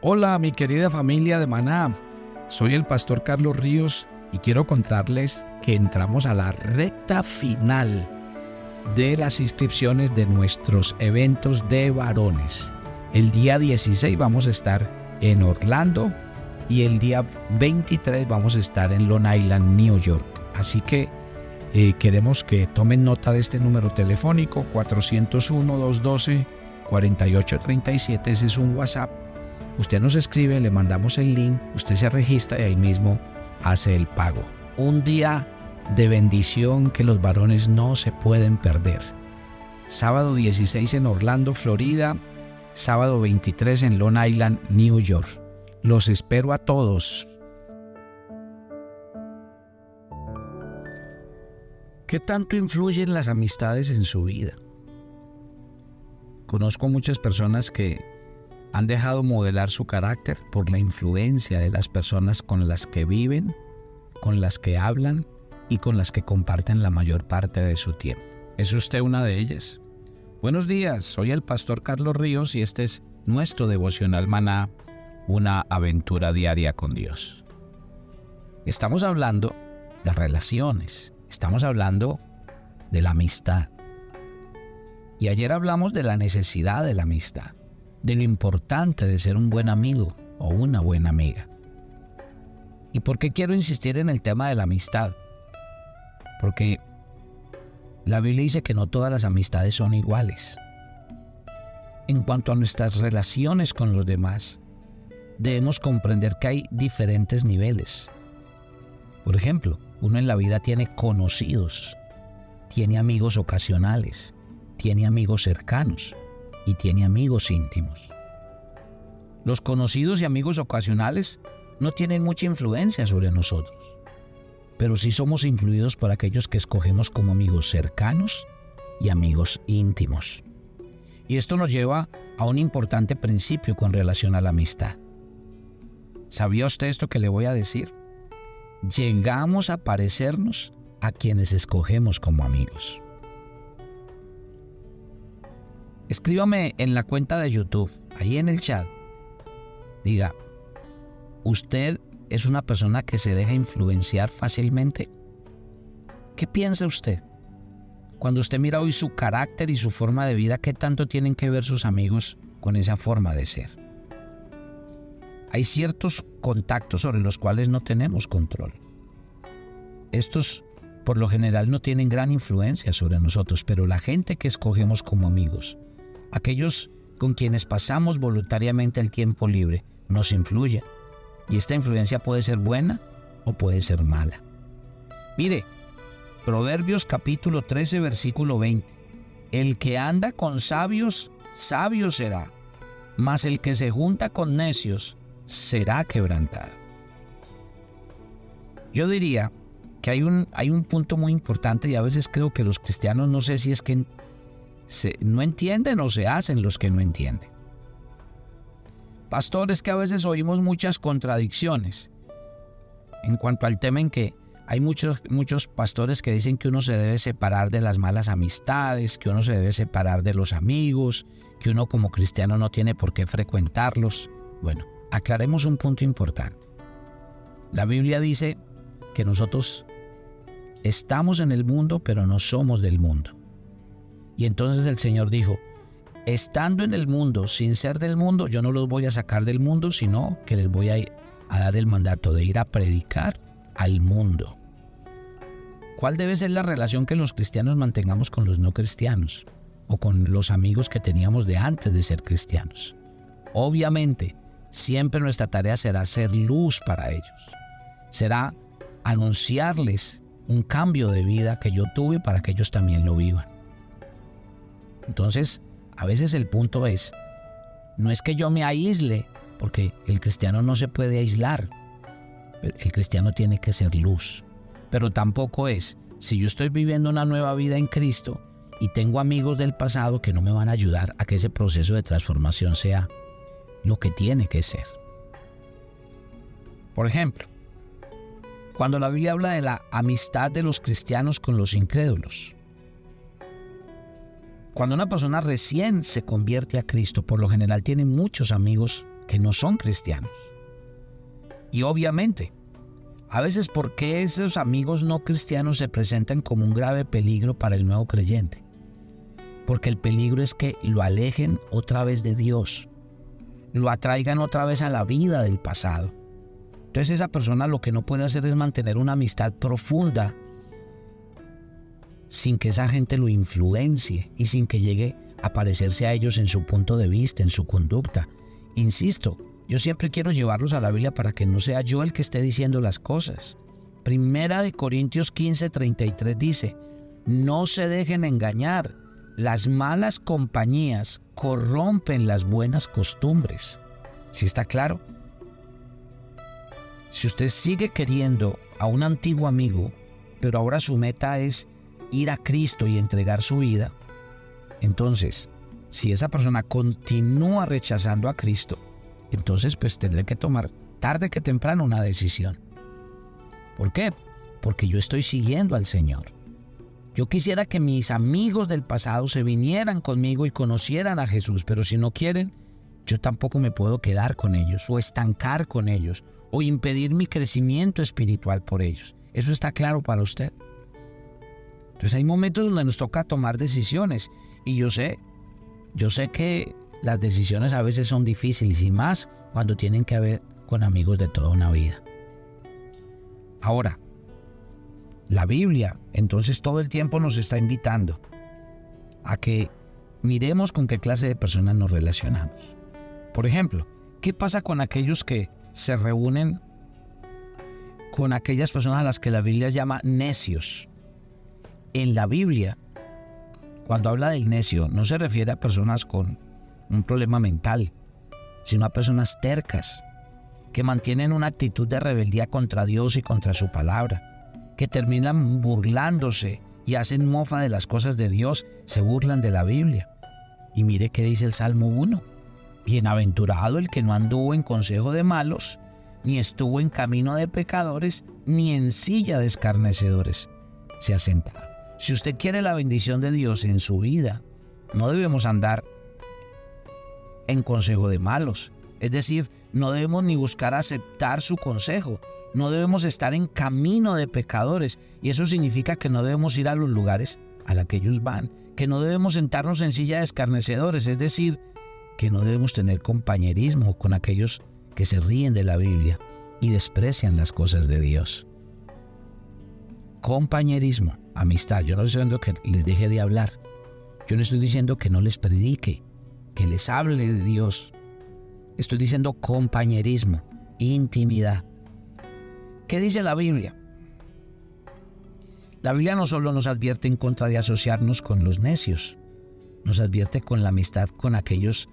Hola mi querida familia de Maná, soy el pastor Carlos Ríos y quiero contarles que entramos a la recta final de las inscripciones de nuestros eventos de varones. El día 16 vamos a estar en Orlando y el día 23 vamos a estar en Long Island, New York. Así que eh, queremos que tomen nota de este número telefónico 401-212-4837. Ese es un WhatsApp. Usted nos escribe, le mandamos el link, usted se registra y ahí mismo hace el pago. Un día de bendición que los varones no se pueden perder. Sábado 16 en Orlando, Florida. Sábado 23 en Long Island, New York. Los espero a todos. ¿Qué tanto influyen las amistades en su vida? Conozco muchas personas que han dejado modelar su carácter por la influencia de las personas con las que viven, con las que hablan y con las que comparten la mayor parte de su tiempo. ¿Es usted una de ellas? Buenos días, soy el pastor Carlos Ríos y este es nuestro devocional maná, una aventura diaria con Dios. Estamos hablando de relaciones, Estamos hablando de la amistad. Y ayer hablamos de la necesidad de la amistad, de lo importante de ser un buen amigo o una buena amiga. ¿Y por qué quiero insistir en el tema de la amistad? Porque la Biblia dice que no todas las amistades son iguales. En cuanto a nuestras relaciones con los demás, debemos comprender que hay diferentes niveles. Por ejemplo, uno en la vida tiene conocidos, tiene amigos ocasionales, tiene amigos cercanos y tiene amigos íntimos. Los conocidos y amigos ocasionales no tienen mucha influencia sobre nosotros, pero sí somos influidos por aquellos que escogemos como amigos cercanos y amigos íntimos. Y esto nos lleva a un importante principio con relación a la amistad. ¿Sabía usted esto que le voy a decir? llegamos a parecernos a quienes escogemos como amigos. Escríbame en la cuenta de YouTube, ahí en el chat. Diga, ¿usted es una persona que se deja influenciar fácilmente? ¿Qué piensa usted? Cuando usted mira hoy su carácter y su forma de vida, ¿qué tanto tienen que ver sus amigos con esa forma de ser? hay ciertos contactos sobre los cuales no tenemos control. Estos por lo general no tienen gran influencia sobre nosotros, pero la gente que escogemos como amigos, aquellos con quienes pasamos voluntariamente el tiempo libre, nos influye. Y esta influencia puede ser buena o puede ser mala. Mire, Proverbios capítulo 13, versículo 20. El que anda con sabios, sabio será, mas el que se junta con necios, será quebrantado. Yo diría que hay un, hay un punto muy importante y a veces creo que los cristianos no sé si es que no entienden o se hacen los que no entienden. Pastores que a veces oímos muchas contradicciones en cuanto al tema en que hay muchos, muchos pastores que dicen que uno se debe separar de las malas amistades, que uno se debe separar de los amigos, que uno como cristiano no tiene por qué frecuentarlos. Bueno, aclaremos un punto importante. La Biblia dice que nosotros estamos en el mundo, pero no somos del mundo. Y entonces el Señor dijo, estando en el mundo, sin ser del mundo, yo no los voy a sacar del mundo, sino que les voy a, dar el mandato de ir a predicar al mundo. ¿Cuál debe ser la relación que los cristianos mantengamos con los no cristianos o con los amigos que teníamos de antes de ser cristianos? Obviamente, Siempre nuestra tarea será ser luz para ellos. Será anunciarles un cambio de vida que yo tuve para que ellos también lo vivan. Entonces, a veces el punto es, no es que yo me aísle, porque el cristiano no se puede aislar. El cristiano tiene que ser luz. Pero tampoco es, si yo estoy viviendo una nueva vida en Cristo y tengo amigos del pasado que no me van a ayudar a que ese proceso de transformación sea lo que tiene que ser. Por ejemplo, cuando la Biblia habla de la amistad de los cristianos con los incrédulos, cuando una persona recién se convierte a Cristo, por lo general tiene muchos amigos que no son cristianos. Y obviamente, a veces, ¿por qué esos amigos no cristianos se presentan como un grave peligro para el nuevo creyente? Porque el peligro es que lo alejen otra vez de Dios, lo atraigan otra vez a la vida del pasado. Entonces esa persona lo que no puede hacer es mantener una amistad profunda sin que esa gente lo influencie y sin que llegue a parecerse a ellos en su punto de vista, en su conducta. Insisto, yo siempre quiero llevarlos a la Biblia para que no sea yo el que esté diciendo las cosas. Primera de Corintios 15, 33 dice, no se dejen engañar, las malas compañías corrompen las buenas costumbres. ¿Sí está claro? Si usted sigue queriendo a un antiguo amigo, pero ahora su meta es ir a Cristo y entregar su vida, entonces, si esa persona continúa rechazando a Cristo, entonces pues tendré que tomar tarde que temprano una decisión. ¿Por qué? Porque yo estoy siguiendo al Señor. Yo quisiera que mis amigos del pasado se vinieran conmigo y conocieran a Jesús, pero si no quieren, yo tampoco me puedo quedar con ellos o estancar con ellos o impedir mi crecimiento espiritual por ellos. Eso está claro para usted. Entonces hay momentos donde nos toca tomar decisiones y yo sé, yo sé que las decisiones a veces son difíciles y más cuando tienen que ver con amigos de toda una vida. Ahora, la Biblia entonces todo el tiempo nos está invitando a que miremos con qué clase de personas nos relacionamos. Por ejemplo, ¿qué pasa con aquellos que se reúnen con aquellas personas a las que la Biblia llama necios? En la Biblia, cuando habla del necio, no se refiere a personas con un problema mental, sino a personas tercas, que mantienen una actitud de rebeldía contra Dios y contra su palabra, que terminan burlándose y hacen mofa de las cosas de Dios, se burlan de la Biblia. Y mire qué dice el Salmo 1. Bienaventurado el que no anduvo en consejo de malos, ni estuvo en camino de pecadores, ni en silla de escarnecedores se ha sentado. Si usted quiere la bendición de Dios en su vida, no debemos andar en consejo de malos. Es decir, no debemos ni buscar aceptar su consejo. No debemos estar en camino de pecadores. Y eso significa que no debemos ir a los lugares a los que ellos van. Que no debemos sentarnos en silla de escarnecedores. Es decir, que no debemos tener compañerismo con aquellos que se ríen de la Biblia y desprecian las cosas de Dios. Compañerismo, amistad. Yo no estoy diciendo que les deje de hablar. Yo no estoy diciendo que no les predique que les hable de Dios. Estoy diciendo compañerismo, intimidad. ¿Qué dice la Biblia? La Biblia no solo nos advierte en contra de asociarnos con los necios, nos advierte con la amistad con aquellos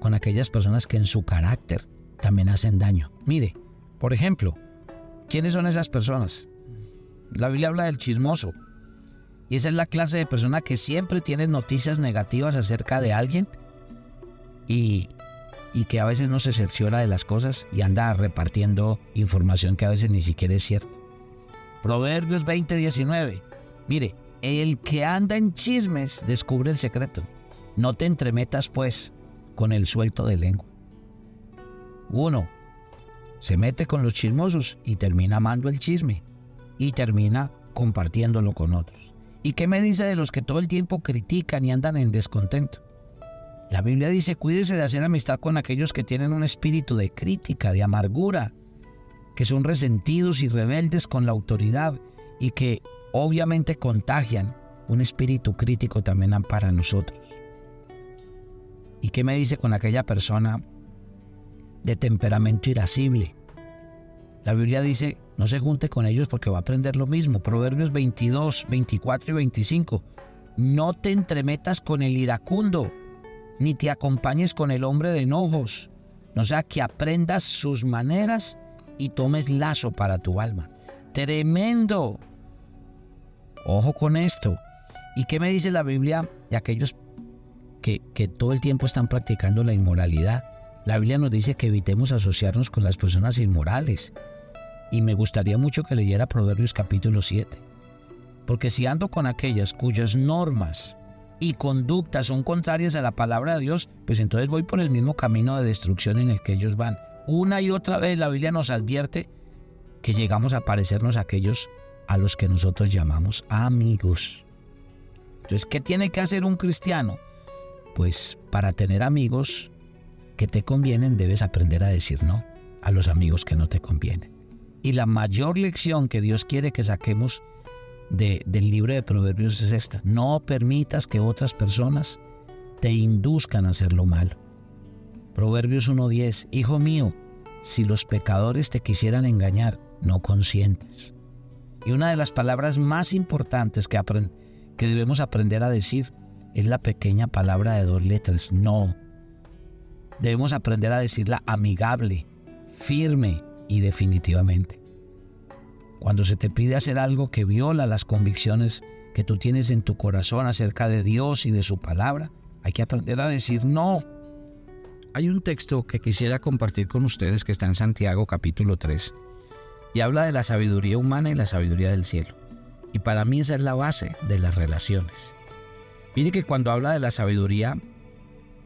con aquellas personas que en su carácter también hacen daño. Mire, por ejemplo, ¿quiénes son esas personas? La Biblia habla del chismoso, y esa es la clase de persona que siempre tiene noticias negativas acerca de alguien y, y que a veces no se cerciora de las cosas y anda repartiendo información que a veces ni siquiera es cierta. Proverbios 20:19. Mire, el que anda en chismes descubre el secreto. No te entremetas pues con el suelto de lengua. Uno se mete con los chismosos y termina amando el chisme y termina compartiéndolo con otros. ¿Y qué me dice de los que todo el tiempo critican y andan en descontento? La Biblia dice, cuídese de hacer amistad con aquellos que tienen un espíritu de crítica, de amargura, que son resentidos y rebeldes con la autoridad y que obviamente contagian un espíritu crítico también para nosotros. ¿Y qué me dice con aquella persona de temperamento irascible? La Biblia dice, no se junte con ellos porque va a aprender lo mismo. Proverbios 22, 24 y 25. No te entremetas con el iracundo, ni te acompañes con el hombre de enojos. No sea que aprendas sus maneras y tomes lazo para tu alma. Tremendo. Ojo con esto. ¿Y qué me dice la Biblia de aquellos que, que todo el tiempo están practicando la inmoralidad? La Biblia nos dice que evitemos asociarnos con las personas inmorales y me gustaría mucho que leyera Proverbios capítulo 7. Porque si ando con aquellas cuyas normas y conductas son contrarias a la palabra de Dios, pues entonces voy por el mismo camino de destrucción en el que ellos van. Una y otra vez la Biblia nos advierte que llegamos a parecernos a aquellos a los que nosotros llamamos amigos. Entonces, ¿qué tiene que hacer un cristiano? Pues para tener amigos que te convienen debes aprender a decir no a los amigos que no te convienen. Y la mayor lección que Dios quiere que saquemos de, del libro de Proverbios es esta. No permitas que otras personas te induzcan a hacer lo malo. Proverbios 1.10. Hijo mío, si los pecadores te quisieran engañar, no consientes. Y una de las palabras más importantes que, que debemos aprender a decir es la pequeña palabra de dos letras, no. Debemos aprender a decirla amigable, firme y definitivamente. Cuando se te pide hacer algo que viola las convicciones que tú tienes en tu corazón acerca de Dios y de su palabra, hay que aprender a decir no. Hay un texto que quisiera compartir con ustedes que está en Santiago capítulo 3 y habla de la sabiduría humana y la sabiduría del cielo. Y para mí esa es la base de las relaciones. Mire que cuando habla de la sabiduría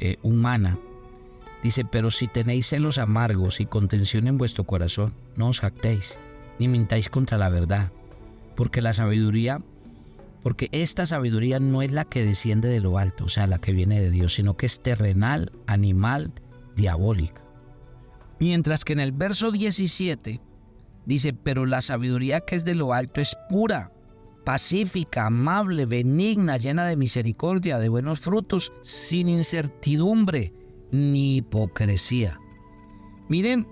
eh, humana, dice, pero si tenéis celos amargos y contención en vuestro corazón, no os jactéis, ni mintáis contra la verdad, porque la sabiduría, porque esta sabiduría no es la que desciende de lo alto, o sea, la que viene de Dios, sino que es terrenal, animal, diabólica. Mientras que en el verso 17 Dice, pero la sabiduría que es de lo alto es pura, pacífica, amable, benigna, llena de misericordia, de buenos frutos, sin incertidumbre ni hipocresía. Miren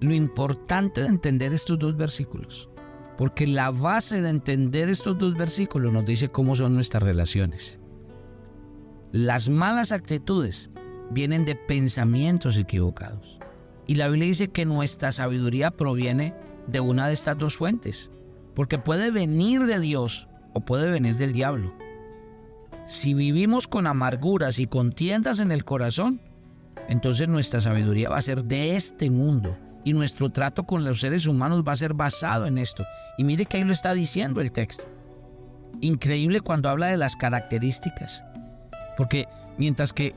lo importante de entender estos dos versículos, porque la base de entender estos dos versículos nos dice cómo son nuestras relaciones. Las malas actitudes vienen de pensamientos equivocados. Y la Biblia dice que nuestra sabiduría proviene de una de estas dos fuentes, porque puede venir de Dios o puede venir del diablo. Si vivimos con amarguras y contiendas en el corazón, entonces nuestra sabiduría va a ser de este mundo y nuestro trato con los seres humanos va a ser basado en esto. Y mire que ahí lo está diciendo el texto. Increíble cuando habla de las características, porque mientras que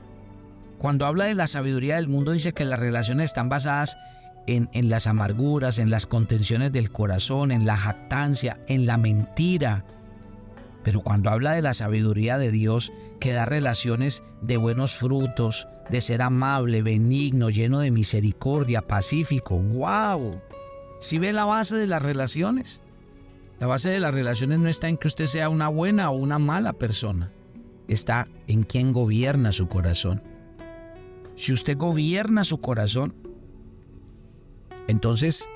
cuando habla de la sabiduría del mundo dice que las relaciones están basadas en, las amarguras, en las contenciones del corazón, en la jactancia, en la mentira. Pero cuando habla de la sabiduría de Dios, que da relaciones de buenos frutos, de ser amable, benigno, lleno de misericordia, pacífico, ¡wow! Si ve la base de las relaciones, la base de las relaciones no está en que usted sea una buena o una mala persona, está en quien gobierna su corazón. Si usted gobierna su corazón, entonces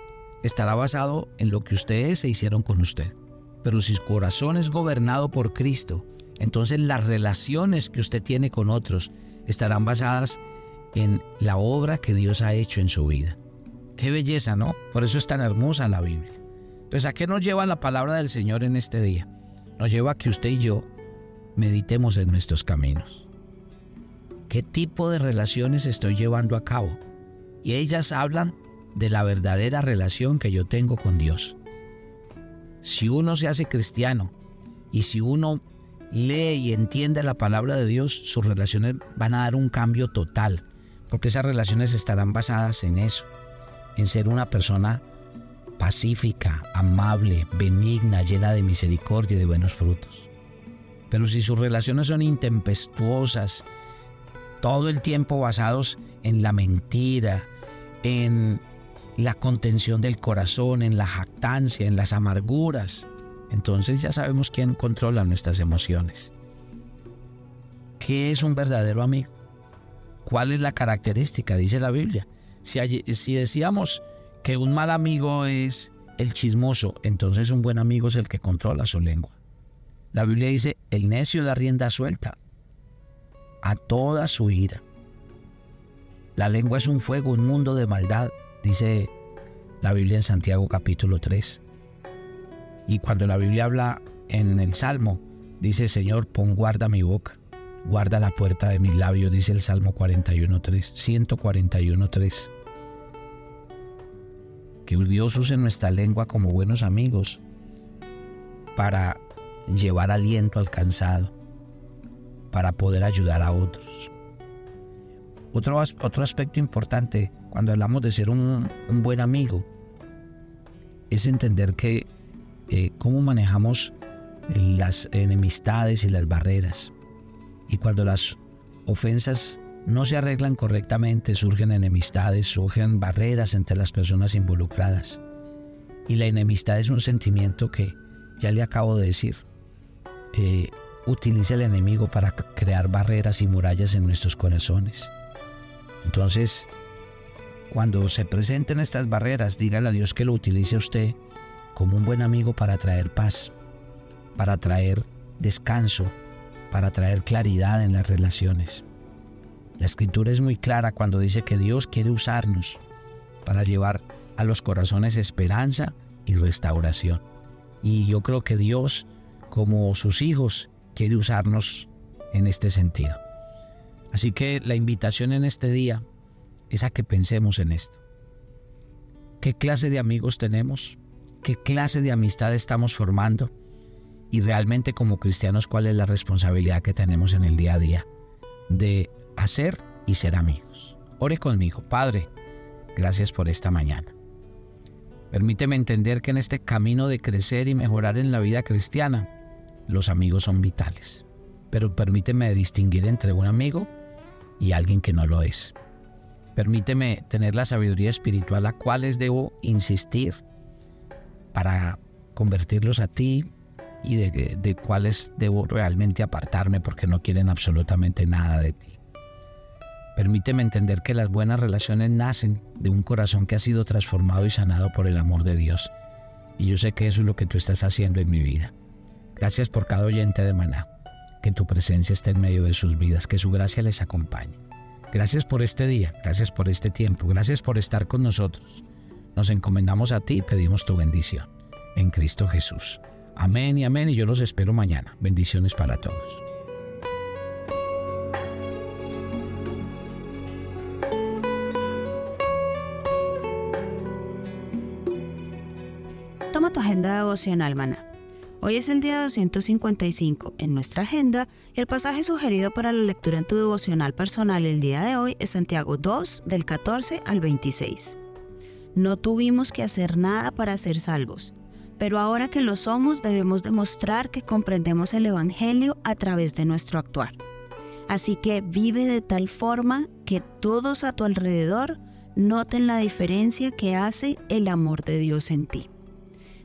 estará basado en lo que ustedes se hicieron con usted. Pero si su corazón es gobernado por Cristo, entonces las relaciones que usted tiene con otros estarán basadas en la obra que Dios ha hecho en su vida. Qué belleza, ¿no? Por eso es tan hermosa la Biblia. Entonces, ¿a qué nos lleva la palabra del Señor en este día? Nos lleva a que usted y yo meditemos en nuestros caminos. ¿Qué tipo de relaciones estoy llevando a cabo? Y ellas hablan de la verdadera relación que yo tengo con Dios. Si uno se hace cristiano y si uno lee y entiende la palabra de Dios, sus relaciones van a dar un cambio total, porque esas relaciones estarán basadas en eso, en ser una persona pacífica, amable, benigna, llena de misericordia y de buenos frutos. Pero si sus relaciones son intempestuosas, todo el tiempo basados en la mentira, en la contención del corazón, en la jactancia, en las amarguras. Entonces ya sabemos quién controla nuestras emociones. ¿Qué es un verdadero amigo? ¿Cuál es la característica? Dice la Biblia. Si, si decíamos que un mal amigo es el chismoso, entonces un buen amigo es el que controla su lengua. La Biblia dice, el necio da rienda suelta a toda su ira. La lengua es un fuego, un mundo de maldad dice la Biblia en Santiago capítulo 3. Y cuando la Biblia habla en el Salmo, dice, Señor, pon guarda mi boca, guarda la puerta de mis labios, dice el Salmo 41.3, 141.3. Que Dios use nuestra lengua como buenos amigos para llevar aliento al cansado, para poder ayudar a otros. Otro, otro aspecto importante cuando hablamos de ser un, buen amigo es entender que eh, cómo manejamos las enemistades y las barreras. Y cuando las ofensas no se arreglan correctamente, surgen enemistades, surgen barreras entre las personas involucradas. Y la enemistad es un sentimiento que, ya le acabo de decir, eh, utiliza el enemigo para crear barreras y murallas en nuestros corazones. Entonces, cuando se presenten estas barreras, dígale a Dios que lo utilice usted como un buen amigo para traer paz, para traer descanso, para traer claridad en las relaciones. La escritura es muy clara cuando dice que Dios quiere usarnos para llevar a los corazones esperanza y restauración. Y yo creo que Dios, como sus hijos, quiere usarnos en este sentido. Así que la invitación en este día es a que pensemos en esto. ¿Qué clase de amigos tenemos? ¿Qué clase de amistad estamos formando? Y realmente como cristianos, ¿cuál es la responsabilidad que tenemos en el día a día de hacer y ser amigos? Ore conmigo, Padre, gracias por esta mañana. Permíteme entender que en este camino de crecer y mejorar en la vida cristiana, los amigos son vitales. Pero permíteme distinguir entre un amigo y alguien que no lo es. Permíteme tener la sabiduría espiritual a cuáles debo insistir para convertirlos a ti y de, cuáles debo realmente apartarme porque no quieren absolutamente nada de ti. Permíteme entender que las buenas relaciones nacen de un corazón que ha sido transformado y sanado por el amor de Dios. Y yo sé que eso es lo que tú estás haciendo en mi vida. Gracias por cada oyente de Maná. Que tu presencia esté en medio de sus vidas, que su gracia les acompañe. Gracias por este día, gracias por este tiempo, gracias por estar con nosotros. Nos encomendamos a ti y pedimos tu bendición. En Cristo Jesús. Amén y amén y yo los espero mañana. Bendiciones para todos. Toma tu agenda devocional, maná. Hoy es el día 255 en nuestra agenda y el pasaje sugerido para la lectura en tu devocional personal el día de hoy es Santiago 2 del 14 al 26. No tuvimos que hacer nada para ser salvos, pero ahora que lo somos debemos demostrar que comprendemos el Evangelio a través de nuestro actuar. Así que vive de tal forma que todos a tu alrededor noten la diferencia que hace el amor de Dios en ti.